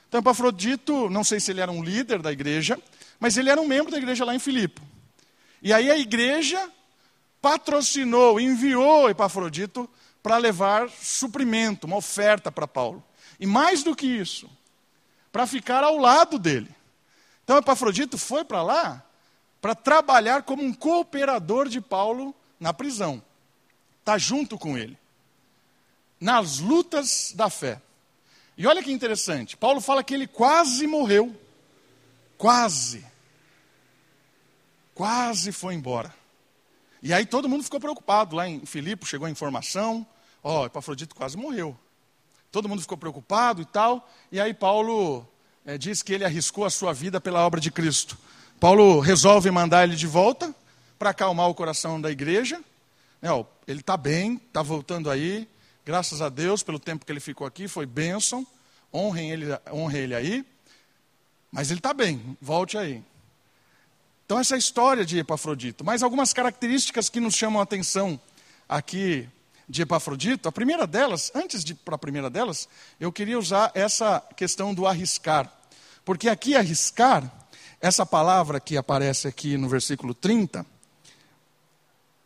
Então, Epafrodito, não sei se ele era um líder da igreja, mas ele era um membro da igreja lá em Filipe. E aí a igreja patrocinou, enviou Epafrodito para levar suprimento, uma oferta para Paulo. E mais do que isso, para ficar ao lado dele. Então Epafrodito foi para lá para trabalhar como um cooperador de Paulo na prisão. Está junto com ele. Nas lutas da fé. E olha que interessante, Paulo fala que ele quase morreu. Quase. Quase foi embora. E aí todo mundo ficou preocupado. Lá em Filipe chegou a informação: ó, oh, Epafrodito quase morreu. Todo mundo ficou preocupado e tal. E aí Paulo é, diz que ele arriscou a sua vida pela obra de Cristo. Paulo resolve mandar ele de volta para acalmar o coração da igreja. É, ó, ele está bem, está voltando aí. Graças a Deus pelo tempo que ele ficou aqui, foi bênção. Honrem ele, honrem ele aí. Mas ele está bem, volte aí. Então, essa é a história de Epafrodito. Mas algumas características que nos chamam a atenção aqui de Epafrodito, a primeira delas, antes de para a primeira delas, eu queria usar essa questão do arriscar. Porque aqui arriscar, essa palavra que aparece aqui no versículo 30,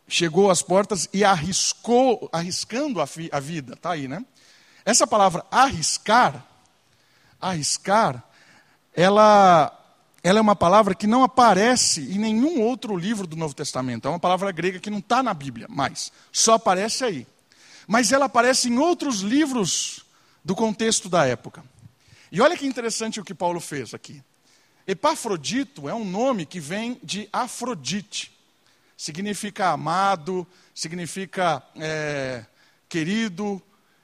chegou às portas e arriscou, arriscando a, fi, a vida, tá aí, né? Essa palavra arriscar, arriscar, ela ela é uma palavra que não aparece em nenhum outro livro do Novo Testamento. É uma palavra grega que não está na Bíblia, mas só aparece aí mas ela aparece em outros livros do contexto da época. E olha que interessante o que Paulo fez aqui. Epafrodito é um nome que vem de Afrodite. Significa amado, significa é, querido.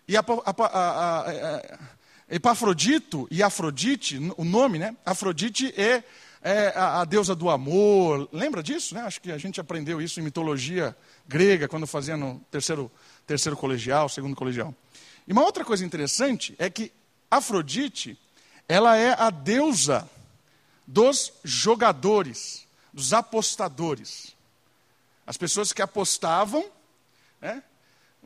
E a, a, a, Epafrodito e Afrodite, o nome, né? Afrodite é, é a, deusa do amor. Lembra disso? Né? Acho que a gente aprendeu isso em mitologia grega, quando fazia no terceiro, terceiro colegial, segundo colegial. E uma outra coisa interessante é que Afrodite, ela é a deusa dos jogadores, dos apostadores. As pessoas que apostavam, né,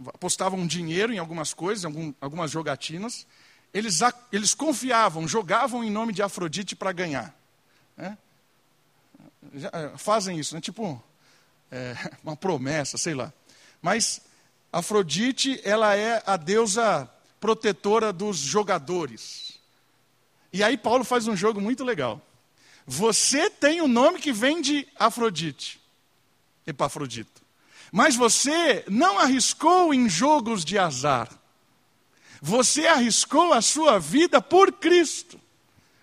apostavam dinheiro em algumas coisas, em algum, algumas jogatinas, eles, eles confiavam, jogavam em nome de Afrodite para ganhar. Né? Já, é, fazem isso, né? tipo é, [laughs] uma promessa, sei lá. Mas Afrodite, ela é a deusa protetora dos jogadores. E aí Paulo faz um jogo muito legal. Você tem o um nome que vem de Afrodite, Epafrodito. Mas você não arriscou em jogos de azar. Você arriscou a sua vida por Cristo.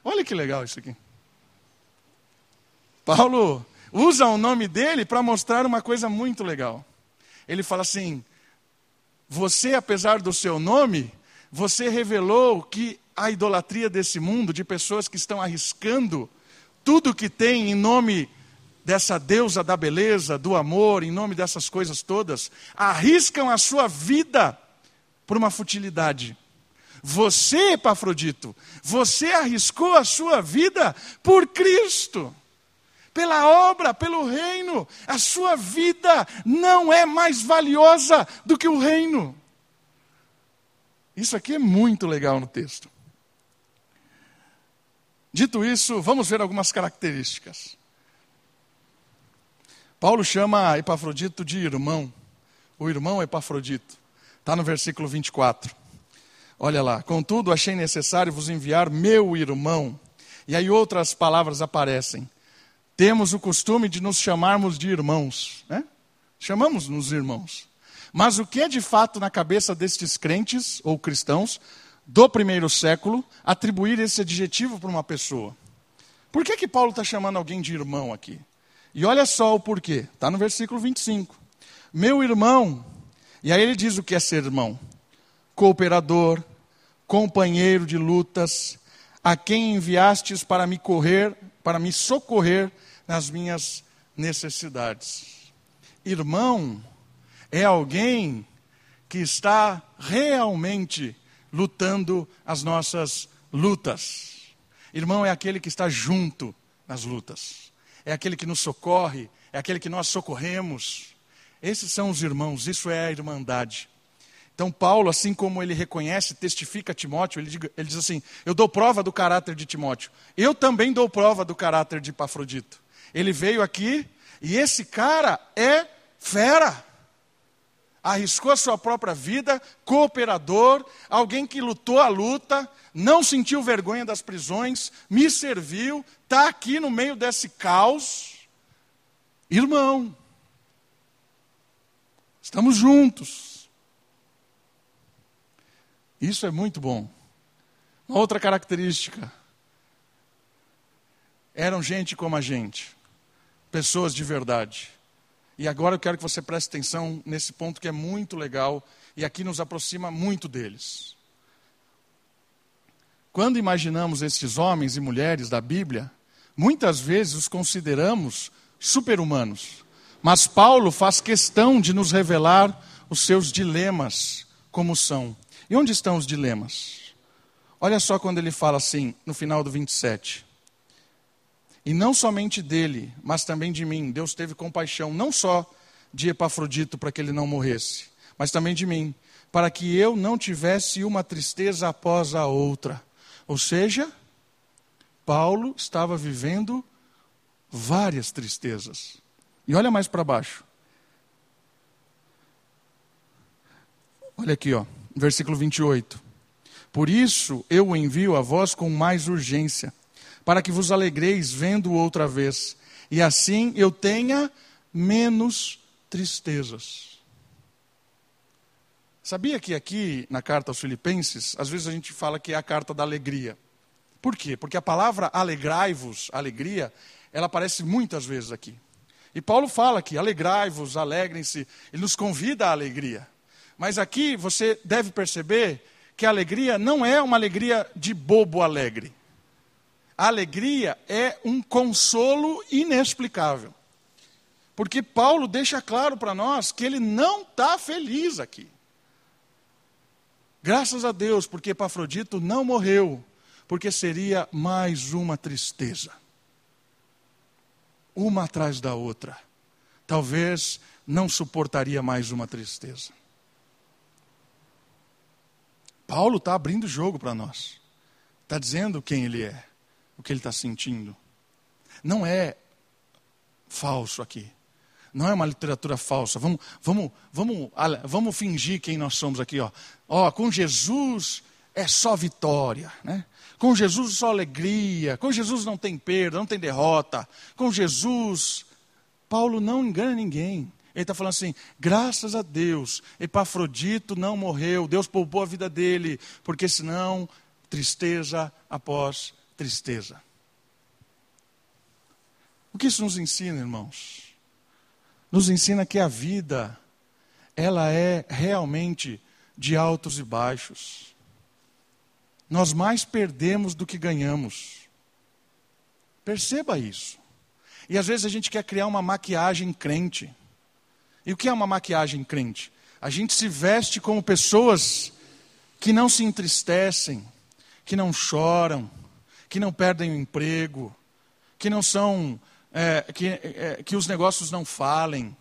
Olha que legal isso aqui. Paulo usa o nome dele para mostrar uma coisa muito legal. Ele fala assim: Você, apesar do seu nome, você revelou que a idolatria desse mundo, de pessoas que estão arriscando tudo que tem em nome dessa deusa da beleza, do amor, em nome dessas coisas todas, arriscam a sua vida por uma futilidade. Você, Epafrodito, você arriscou a sua vida por Cristo, pela obra, pelo reino. A sua vida não é mais valiosa do que o reino. Isso aqui é muito legal no texto. Dito isso, vamos ver algumas características. Paulo chama Epafrodito de irmão, o irmão Epafrodito. Está no versículo 24. Olha lá, contudo, achei necessário vos enviar meu irmão. E aí outras palavras aparecem. Temos o costume de nos chamarmos de irmãos, né? Chamamos-nos irmãos. Mas o que é de fato na cabeça destes crentes ou cristãos do primeiro século atribuir esse adjetivo para uma pessoa? Por que, que Paulo está chamando alguém de irmão aqui? E olha só o porquê, está no versículo 25. Meu irmão, e aí ele diz o que é ser irmão: cooperador, companheiro de lutas, a quem enviastes para me correr, para me socorrer nas minhas necessidades. Irmão é alguém que está realmente lutando as nossas lutas. Irmão é aquele que está junto nas lutas. É aquele que nos socorre, é aquele que nós socorremos. Esses são os irmãos, isso é a irmandade. Então, Paulo, assim como ele reconhece, testifica Timóteo, ele, diz, ele diz assim: Eu dou prova do caráter de Timóteo. Eu também dou prova do caráter de Pafrodito. Ele veio aqui e esse cara é fera. Arriscou a sua própria vida, cooperador, alguém que lutou a luta, não sentiu vergonha das prisões, me serviu, está aqui no meio desse caos. Irmão, estamos juntos. Isso é muito bom. Uma outra característica. Eram gente como a gente, pessoas de verdade. E agora eu quero que você preste atenção nesse ponto que é muito legal e aqui nos aproxima muito deles. Quando imaginamos esses homens e mulheres da Bíblia, muitas vezes os consideramos super-humanos. Mas Paulo faz questão de nos revelar os seus dilemas como são. E onde estão os dilemas? Olha só quando ele fala assim, no final do 27. E não somente dele, mas também de mim. Deus teve compaixão, não só de Epafrodito para que ele não morresse, mas também de mim, para que eu não tivesse uma tristeza após a outra. Ou seja, Paulo estava vivendo várias tristezas. E olha mais para baixo. Olha aqui, ó versículo 28. Por isso eu envio a vós com mais urgência, para que vos alegreis vendo-o outra vez, e assim eu tenha menos tristezas. Sabia que aqui na carta aos Filipenses, às vezes a gente fala que é a carta da alegria. Por quê? Porque a palavra alegrai-vos, alegria, ela aparece muitas vezes aqui. E Paulo fala que alegrai-vos, alegrem-se, ele nos convida à alegria. Mas aqui você deve perceber que a alegria não é uma alegria de bobo alegre. A alegria é um consolo inexplicável. Porque Paulo deixa claro para nós que ele não está feliz aqui. Graças a Deus, porque Epafrodito não morreu, porque seria mais uma tristeza. Uma atrás da outra. Talvez não suportaria mais uma tristeza. Paulo está abrindo o jogo para nós. Está dizendo quem ele é, o que ele está sentindo. Não é falso aqui. Não é uma literatura falsa. Vamos, vamos, vamos, vamos fingir quem nós somos aqui. Ó. Ó, com Jesus é só vitória. Né? Com Jesus só alegria. Com Jesus não tem perda, não tem derrota. Com Jesus, Paulo não engana ninguém. Ele está falando assim: graças a Deus, Epafrodito não morreu, Deus poupou a vida dele, porque senão, tristeza após tristeza. O que isso nos ensina, irmãos? Nos ensina que a vida, ela é realmente de altos e baixos. Nós mais perdemos do que ganhamos. Perceba isso. E às vezes a gente quer criar uma maquiagem crente. E o que é uma maquiagem crente? A gente se veste como pessoas que não se entristecem, que não choram, que não perdem o emprego, que não são é, que, é, que os negócios não falem,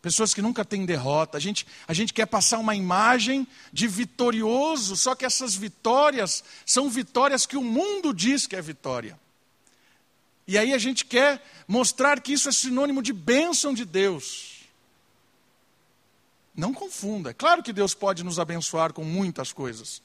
pessoas que nunca têm derrota. A gente, a gente quer passar uma imagem de vitorioso, só que essas vitórias são vitórias que o mundo diz que é vitória. E aí a gente quer mostrar que isso é sinônimo de bênção de Deus. Não confunda. É claro que Deus pode nos abençoar com muitas coisas.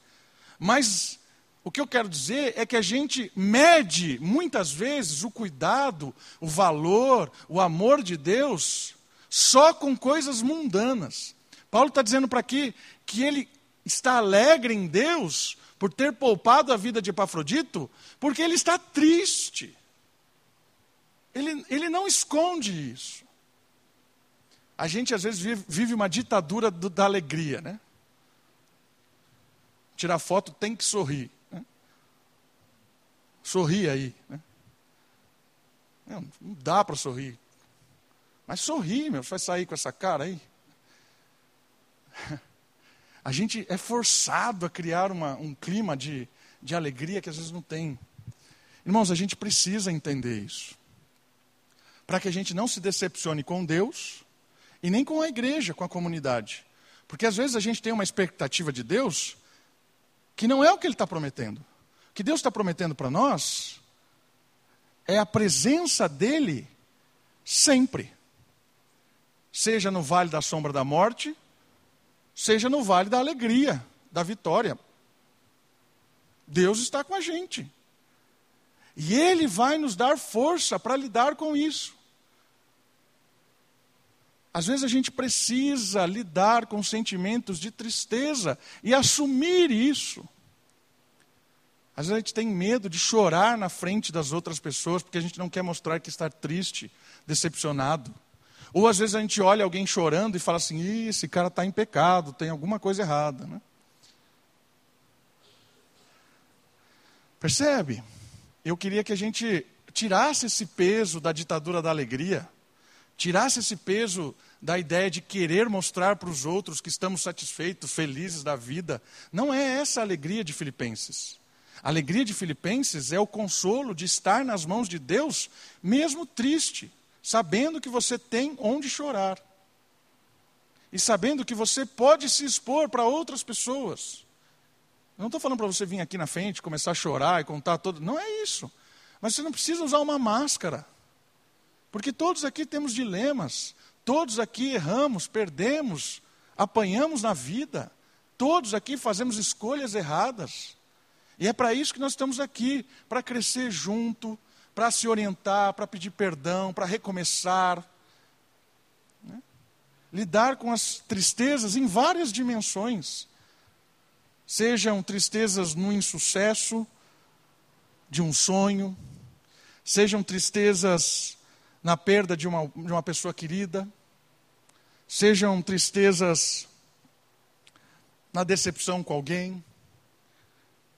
Mas o que eu quero dizer é que a gente mede muitas vezes o cuidado, o valor, o amor de Deus só com coisas mundanas. Paulo está dizendo para aqui que ele está alegre em Deus por ter poupado a vida de Epafrodito, porque ele está triste. Ele, ele não esconde isso. A gente às vezes vive, uma ditadura do, da alegria, né? Tirar foto tem que sorrir. Sorri aí. Né? Não, não dá para sorrir. Mas sorri, meu, vai sair com essa cara aí. [laughs] A gente é forçado a criar uma, um clima de, de alegria que às vezes não tem. Irmãos, a gente precisa entender isso. Para que a gente não se decepcione com Deus e nem com a igreja, com a comunidade. Porque às vezes a gente tem uma expectativa de Deus que não é o que Ele está prometendo. Que Deus está prometendo para nós é a presença dEle sempre. Seja no vale da sombra da morte, seja no vale da alegria, da vitória. Deus está com a gente. E Ele vai nos dar força para lidar com isso. Às vezes a gente precisa lidar com sentimentos de tristeza e assumir isso. Às vezes a gente tem medo de chorar na frente das outras pessoas, porque a gente não quer mostrar que está triste, decepcionado. Ou às vezes a gente olha alguém chorando e fala assim: esse cara está em pecado, tem alguma coisa errada. Né? Percebe? Eu queria que a gente tirasse esse peso da ditadura da alegria, tirasse esse peso da ideia de querer mostrar para os outros que estamos satisfeitos, felizes da vida. Não é essa a alegria de Filipenses. A alegria de Filipenses é o consolo de estar nas mãos de Deus, mesmo triste, sabendo que você tem onde chorar. E sabendo que você pode se expor para outras pessoas. Eu não estou falando para você vir aqui na frente, começar a chorar e contar todo. Não é isso. Mas você não precisa usar uma máscara. Porque todos aqui temos dilemas. Todos aqui erramos, perdemos, apanhamos na vida. Todos aqui fazemos escolhas erradas. E é para isso que nós estamos aqui para crescer junto, para se orientar, para pedir perdão, para recomeçar. Né? Lidar com as tristezas em várias dimensões. Sejam tristezas no insucesso de um sonho, sejam tristezas na perda de uma, de uma pessoa querida, sejam tristezas na decepção com alguém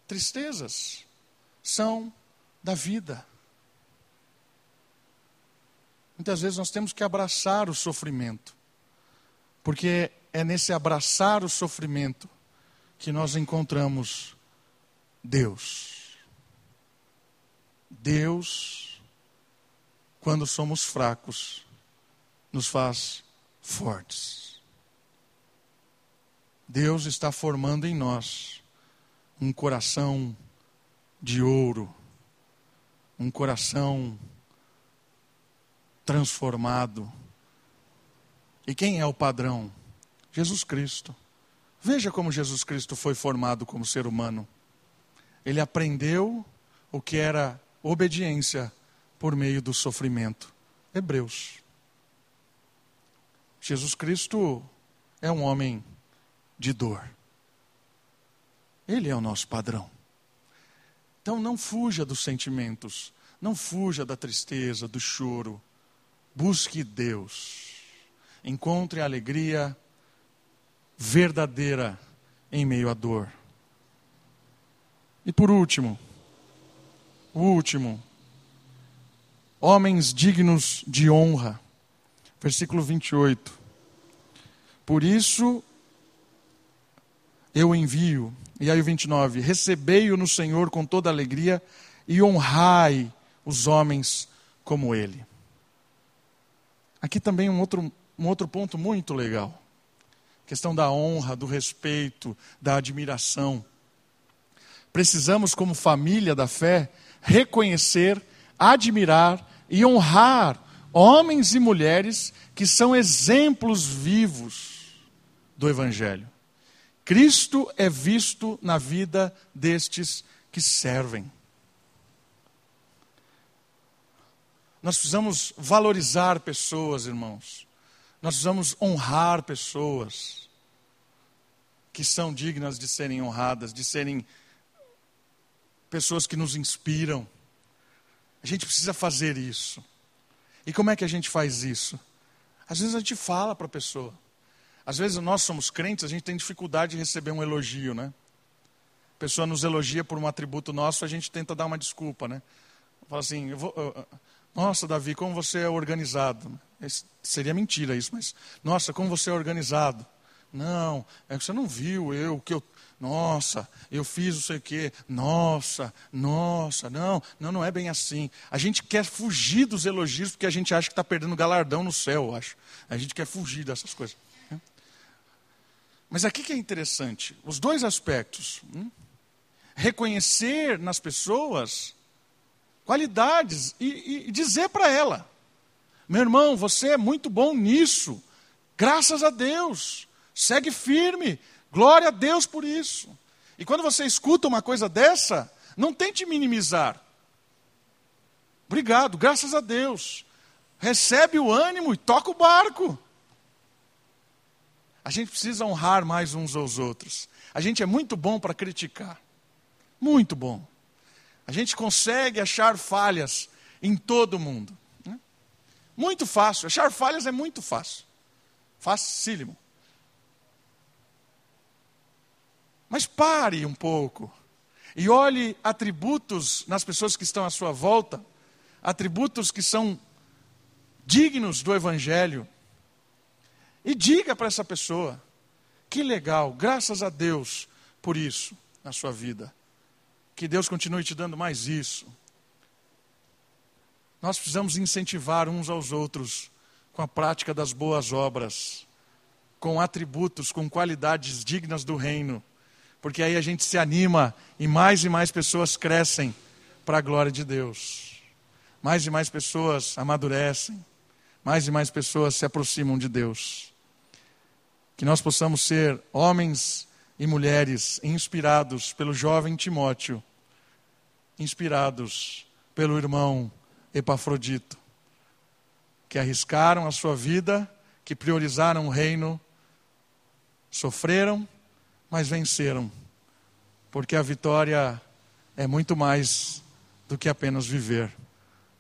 tristezas são da vida. Muitas vezes nós temos que abraçar o sofrimento, porque é nesse abraçar o sofrimento que nós encontramos Deus. Deus, quando somos fracos, nos faz fortes. Deus está formando em nós um coração de ouro, um coração transformado. E quem é o padrão? Jesus Cristo. Veja como Jesus Cristo foi formado como ser humano. Ele aprendeu o que era obediência por meio do sofrimento. Hebreus. Jesus Cristo é um homem de dor. Ele é o nosso padrão. Então não fuja dos sentimentos, não fuja da tristeza, do choro. Busque Deus. Encontre a alegria verdadeira em meio à dor. E por último, o último, homens dignos de honra. Versículo 28. Por isso eu envio e aí o 29, recebei-o no Senhor com toda alegria e honrai os homens como ele. Aqui também um outro, um outro ponto muito legal. questão da honra, do respeito, da admiração. Precisamos, como família da fé, reconhecer, admirar e honrar homens e mulheres que são exemplos vivos do Evangelho. Cristo é visto na vida destes que servem. Nós precisamos valorizar pessoas, irmãos. Nós precisamos honrar pessoas que são dignas de serem honradas, de serem pessoas que nos inspiram. A gente precisa fazer isso. E como é que a gente faz isso? Às vezes a gente fala para a pessoa. Às vezes nós somos crentes, a gente tem dificuldade de receber um elogio, né? A pessoa nos elogia por um atributo nosso, a gente tenta dar uma desculpa, né? Fala assim, vou, uh, nossa, Davi, como você é organizado. Esse, seria mentira isso, mas, nossa, como você é organizado. Não, é que você não viu eu, que eu, nossa, eu fiz não sei o quê, nossa, nossa, não, não, não é bem assim. A gente quer fugir dos elogios porque a gente acha que está perdendo galardão no céu, eu acho. A gente quer fugir dessas coisas. Mas aqui que é interessante, os dois aspectos. Hum? Reconhecer nas pessoas qualidades e, e dizer para ela: meu irmão, você é muito bom nisso, graças a Deus, segue firme, glória a Deus por isso. E quando você escuta uma coisa dessa, não tente minimizar. Obrigado, graças a Deus. Recebe o ânimo e toca o barco. A gente precisa honrar mais uns aos outros. A gente é muito bom para criticar. Muito bom. A gente consegue achar falhas em todo mundo. Né? Muito fácil. Achar falhas é muito fácil. Facílimo. Mas pare um pouco e olhe atributos nas pessoas que estão à sua volta, atributos que são dignos do Evangelho, e diga para essa pessoa: que legal, graças a Deus por isso na sua vida. Que Deus continue te dando mais isso. Nós precisamos incentivar uns aos outros com a prática das boas obras, com atributos, com qualidades dignas do reino, porque aí a gente se anima e mais e mais pessoas crescem para a glória de Deus. Mais e mais pessoas amadurecem, mais e mais pessoas se aproximam de Deus que nós possamos ser homens e mulheres inspirados pelo jovem Timóteo, inspirados pelo irmão Epafrodito, que arriscaram a sua vida, que priorizaram o reino, sofreram, mas venceram, porque a vitória é muito mais do que apenas viver.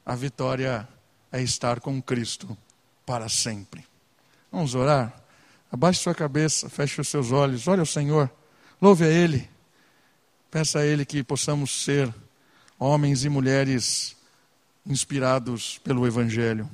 A vitória é estar com Cristo para sempre. Vamos orar? Abaixe sua cabeça, feche os seus olhos, olhe ao Senhor, louve a Ele. Peça a Ele que possamos ser homens e mulheres inspirados pelo Evangelho.